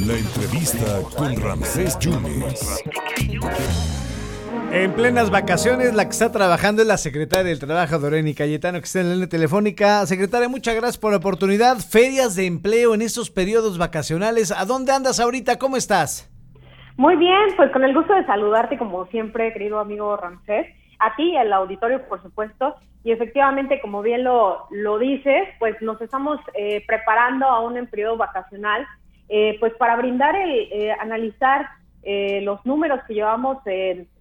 La entrevista con Ramsés Yunes. En plenas vacaciones, la que está trabajando es la secretaria del Trabajo, Doreni Cayetano, que está en la línea telefónica. Secretaria, muchas gracias por la oportunidad. Ferias de empleo en estos periodos vacacionales. ¿A dónde andas ahorita? ¿Cómo estás? Muy bien, pues con el gusto de saludarte como siempre, querido amigo Ramsés. A ti y al auditorio, por supuesto. Y efectivamente, como bien lo, lo dices, pues nos estamos eh, preparando aún en periodo vacacional eh, pues para brindar el, eh, analizar eh, los números que llevamos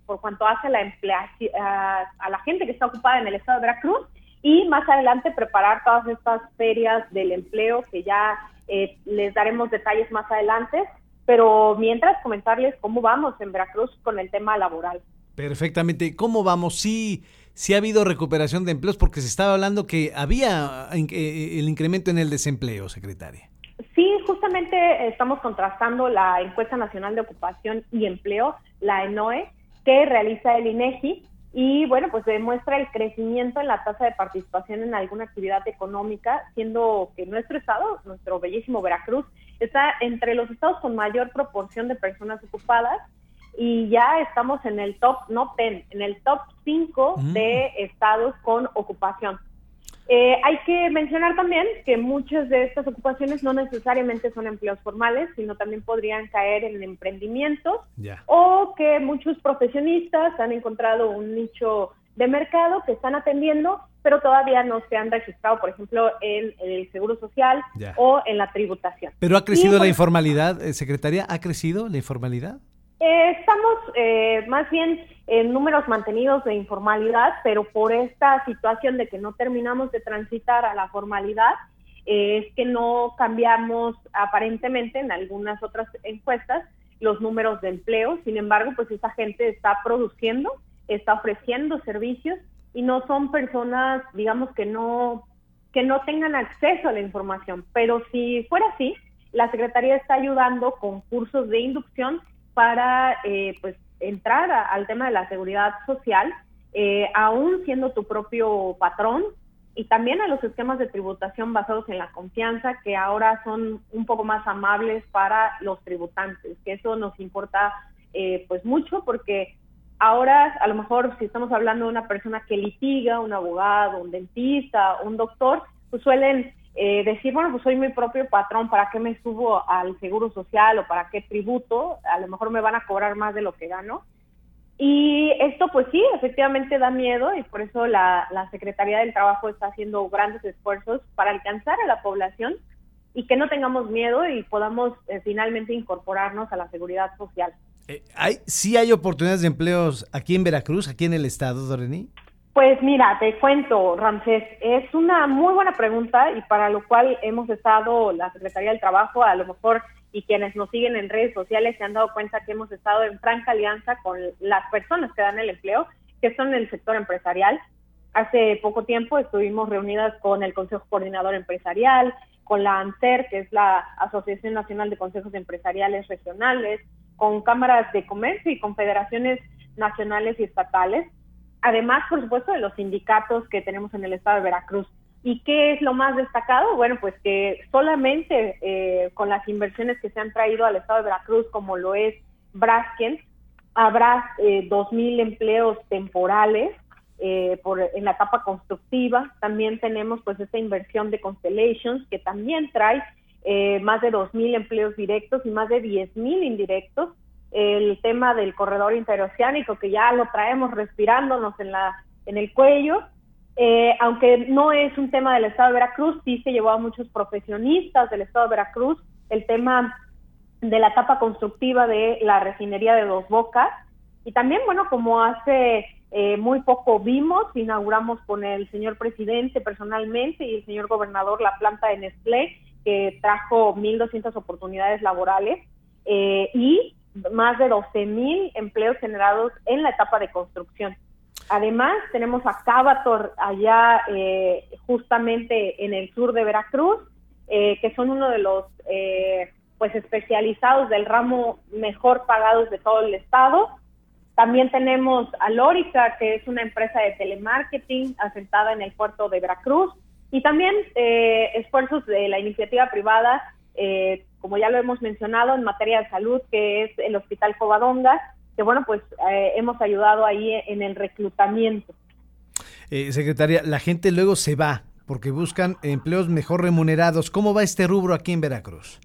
por cuanto hace la a, a, la gente que está ocupada en el estado de Veracruz y más adelante preparar todas estas ferias del empleo que ya les daremos detalles más adelante, pero mientras comentarles cómo vamos en Veracruz con el tema laboral. Perfectamente. ¿Cómo vamos? Sí, sí ha habido recuperación de empleos porque se estaba hablando que había el incremento en el desempleo, secretaria. Sí, justamente estamos contrastando la encuesta nacional de ocupación y empleo, la ENOE, que realiza el INEGI y bueno, pues demuestra el crecimiento en la tasa de participación en alguna actividad económica, siendo que nuestro estado, nuestro bellísimo Veracruz, está entre los estados con mayor proporción de personas ocupadas y ya estamos en el top, no 10, en el top 5 mm. de estados con ocupación. Eh, hay que mencionar también que muchas de estas ocupaciones no necesariamente son empleos formales, sino también podrían caer en emprendimientos o que muchos profesionistas han encontrado un nicho de mercado que están atendiendo, pero todavía no se han registrado, por ejemplo, en, el Seguro Social o en la tributación. ¿Pero ha crecido la informalidad, eh, secretaria? ¿Ha crecido la informalidad? Eh, estamos eh, más bien en números mantenidos de informalidad, pero por esta situación de que no terminamos de transitar a la formalidad, eh, es que no cambiamos aparentemente en algunas otras encuestas los números de empleo. Sin embargo, pues esta gente está produciendo, está ofreciendo servicios y no son personas, digamos, que no que no tengan acceso a la información. Pero si fuera así, la Secretaría está ayudando con cursos de inducción para eh, pues entrar al tema de la seguridad social, eh, aún siendo tu propio patrón, y también a los esquemas de tributación basados en la confianza, que ahora son un poco más amables para los tributantes, que eso nos importa eh, pues mucho porque ahora a lo mejor si estamos hablando de una persona que litiga, un abogado, un dentista, un doctor, pues suelen eh, decir, bueno, pues soy mi propio patrón, ¿para qué me subo al seguro social o para qué tributo? A lo mejor me van a cobrar más de lo que gano. Y esto, pues sí, efectivamente da miedo y por eso la, Secretaría del Trabajo está haciendo grandes esfuerzos para alcanzar a la población y que no tengamos miedo y podamos eh, finalmente incorporarnos a la seguridad social. Eh, ¿hay, ¿Sí hay oportunidades de empleos aquí en Veracruz, aquí en el estado, Dorení? Pues mira, te cuento, Ramsés, es una muy buena pregunta y para lo cual hemos estado, la Secretaría del Trabajo, a lo mejor, y quienes nos siguen en redes sociales se han dado cuenta que hemos estado en franca alianza con las personas que dan el empleo, que son el sector empresarial. Hace poco tiempo estuvimos reunidas con el Consejo Coordinador Empresarial, con la ANSER, que es la Asociación Nacional de Consejos Empresariales Regionales, con cámaras de comercio y confederaciones nacionales y estatales además, por supuesto, de los sindicatos que tenemos en el estado de Veracruz. ¿Y qué es lo más destacado? Bueno, pues que solamente eh, con las inversiones que se han traído al estado de Veracruz, como lo es Brasken, habrá eh, 2.000 empleos temporales eh, por, en la etapa constructiva. También tenemos pues esta inversión de Constellations, que también trae eh, más de 2.000 empleos directos y más de 10.000 indirectos el tema del corredor interoceánico, que ya lo traemos respirándonos en, la, en el cuello. Eh, aunque no es un tema del Estado de Veracruz, sí se llevó a muchos profesionistas del Estado de Veracruz el tema de la etapa constructiva de la refinería de Dos Bocas. Y también, bueno, como hace eh, muy poco vimos, inauguramos con el señor presidente personalmente y el señor gobernador la planta de Nestlé, que trajo 1.200 oportunidades laborales. Eh, y más de 12 mil empleos generados en la etapa de construcción. Además, tenemos a Cavator allá eh, justamente en el sur de Veracruz, eh, que son uno de los eh, pues especializados del ramo mejor pagados de todo el estado. También tenemos a Lórica, que es una empresa de telemarketing asentada en el puerto de Veracruz. Y también eh, esfuerzos de la iniciativa privada, eh, como ya lo hemos mencionado, en materia de salud, que es el Hospital Covadonga, que bueno, pues eh, hemos ayudado ahí en el reclutamiento. secretaria, la gente luego se va porque buscan empleos mejor remunerados. ¿Cómo va este rubro aquí en Veracruz?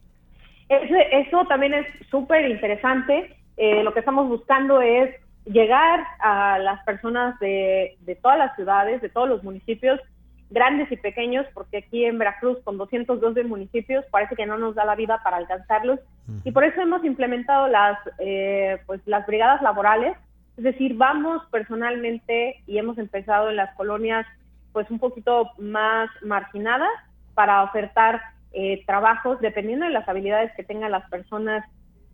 Eso, eso también es súper interesante. lo que estamos buscando es llegar a las personas de, de todas las ciudades, de todos los municipios, grandes y pequeños, porque aquí en Veracruz, con 212 municipios, parece que no nos da la vida para alcanzarlos. Y por eso hemos implementado las, eh, pues, las brigadas laborales. Es decir, vamos personalmente y hemos empezado en las colonias pues un poquito más marginadas para ofertar eh, trabajos dependiendo de las habilidades que tengan las personas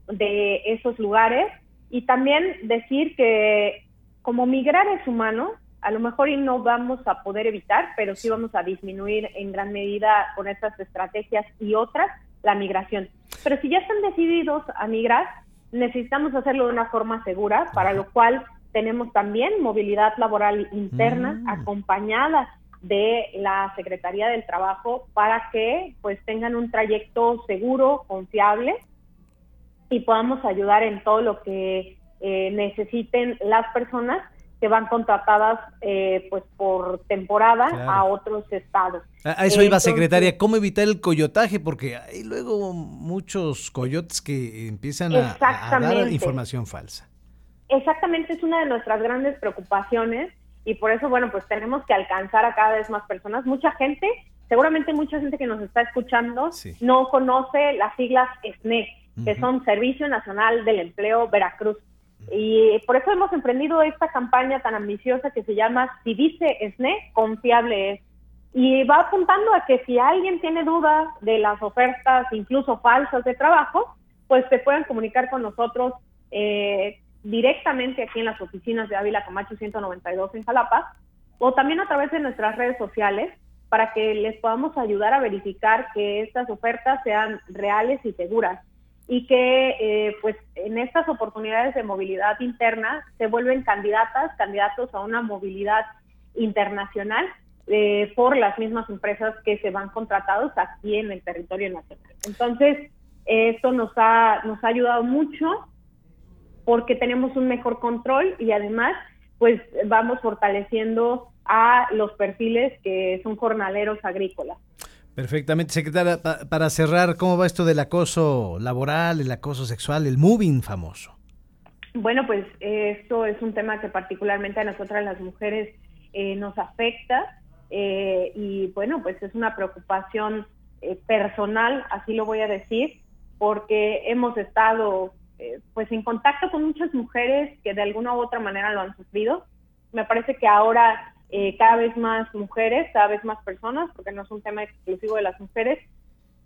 de esos lugares y también decir que como migrar es humano, a lo mejor y no vamos a poder evitar, pero sí vamos a disminuir en gran medida con estas estrategias y otras la migración. Pero si ya están decididos a migrar, necesitamos hacerlo de una forma segura, para lo cual tenemos también movilidad laboral interna mm. acompañada de la Secretaría del Trabajo para que pues tengan un trayecto seguro, confiable y podamos ayudar en todo lo que eh, necesiten las personas que van contratadas eh, pues por temporada a otros estados. A, eso iba, secretaria, ¿cómo evitar el coyotaje? Porque hay luego muchos coyotes que empiezan a, dar información falsa. Exactamente, es una de nuestras grandes preocupaciones y por eso, bueno, pues tenemos que alcanzar a cada vez más personas. Mucha gente, seguramente mucha gente que nos está escuchando no conoce las siglas SNE, que son Servicio Nacional del Empleo Veracruz. Y por eso hemos emprendido esta campaña tan ambiciosa que se llama Si dice SNE, confiable es. Y va apuntando a que si alguien tiene dudas de las ofertas, incluso falsas de trabajo, pues se puedan comunicar con nosotros eh, directamente aquí en las oficinas de Ávila Camacho 192 en Jalapa, o también a través de nuestras redes sociales para que les podamos ayudar a verificar que estas ofertas sean reales y seguras y que eh, pues en estas oportunidades de movilidad interna se vuelven candidatas, candidatos a una movilidad internacional eh, por las mismas empresas que se van contratados aquí en el territorio nacional. Entonces, esto nos ha, nos ha ayudado mucho porque tenemos un mejor control y además pues vamos fortaleciendo a los perfiles que son jornaleros agrícolas. Perfectamente, secretaria. para cerrar, ¿cómo va esto del acoso laboral, el acoso sexual, el moving famoso? Bueno, pues esto es un tema que particularmente a nosotras las mujeres eh, nos afecta eh, y bueno, pues es una preocupación eh, personal, así lo voy a decir, porque hemos estado pues en contacto con muchas mujeres que de alguna u otra manera lo han sufrido. Me parece que ahora eh, cada vez más mujeres, cada vez más personas, porque no es un tema exclusivo de las mujeres,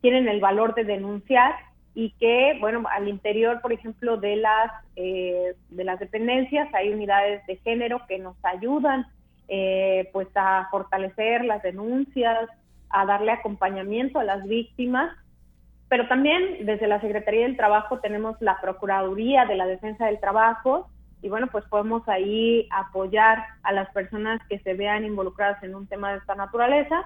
tienen el valor de denunciar y que, bueno, al interior, por ejemplo, de las, eh, de las dependencias hay unidades de género que nos ayudan eh, pues a fortalecer las denuncias, a darle acompañamiento a las víctimas, pero también desde la Secretaría del Trabajo tenemos la Procuraduría de la Defensa del Trabajo, y bueno, pues podemos ahí apoyar a las personas que se vean involucradas en un tema de esta naturaleza,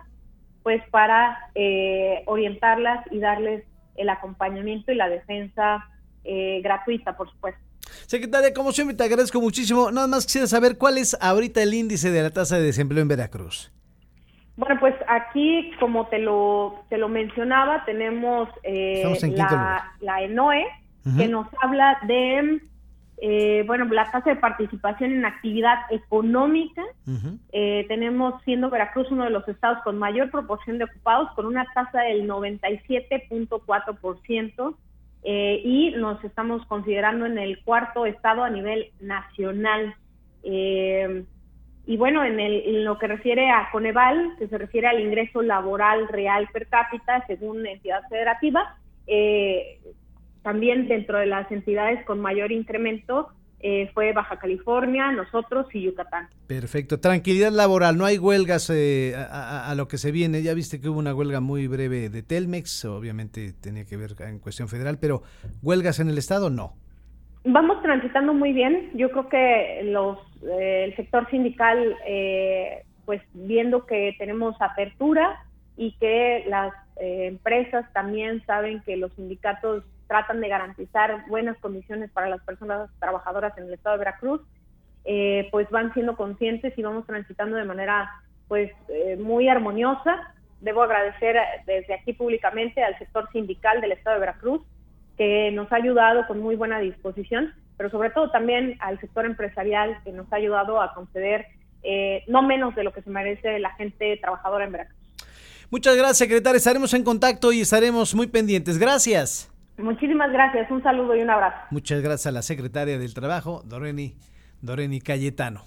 pues para eh, orientarlas y darles el acompañamiento y la defensa eh, gratuita, por supuesto. Secretaria, como siempre te agradezco muchísimo. Nada más quisiera saber cuál es ahorita el índice de la tasa de desempleo en Veracruz. Bueno, pues aquí, como te lo, te lo mencionaba, tenemos eh, la, la, ENOE, que nos habla de eh, bueno, la tasa de participación en actividad económica, eh, tenemos siendo Veracruz uno de los estados con mayor proporción de ocupados, con una tasa del 97.4%, eh, y nos estamos considerando en el cuarto estado a nivel nacional. Eh, y bueno, en, el, en lo que refiere a Coneval, que se refiere al ingreso laboral real per cápita según entidad federativa, eh, también dentro de las entidades con mayor incremento eh, fue Baja California, nosotros y Yucatán. Perfecto. Tranquilidad laboral, no hay huelgas eh, a, lo que se viene. Ya viste que hubo una huelga muy breve de Telmex, obviamente tenía que ver en cuestión federal, pero huelgas en el Estado no. Vamos transitando muy bien. Yo creo que los eh, el sector sindical, pues viendo que tenemos apertura, y que las eh, empresas también saben que los sindicatos tratan de garantizar buenas condiciones para las personas trabajadoras en el estado de Veracruz, eh, pues van siendo conscientes y vamos transitando de manera pues eh, muy armoniosa. Debo agradecer desde aquí públicamente al sector sindical del estado de Veracruz, que nos ha ayudado con muy buena disposición, pero sobre todo también al sector empresarial que nos ha ayudado a conceder eh, no menos de lo que se merece la gente trabajadora en Veracruz. Muchas gracias, secretaria. Estaremos en contacto y estaremos muy pendientes. Gracias. Muchísimas gracias, un saludo y un abrazo. Muchas gracias a la secretaria del Trabajo, Doreni, Doreni Cayetano.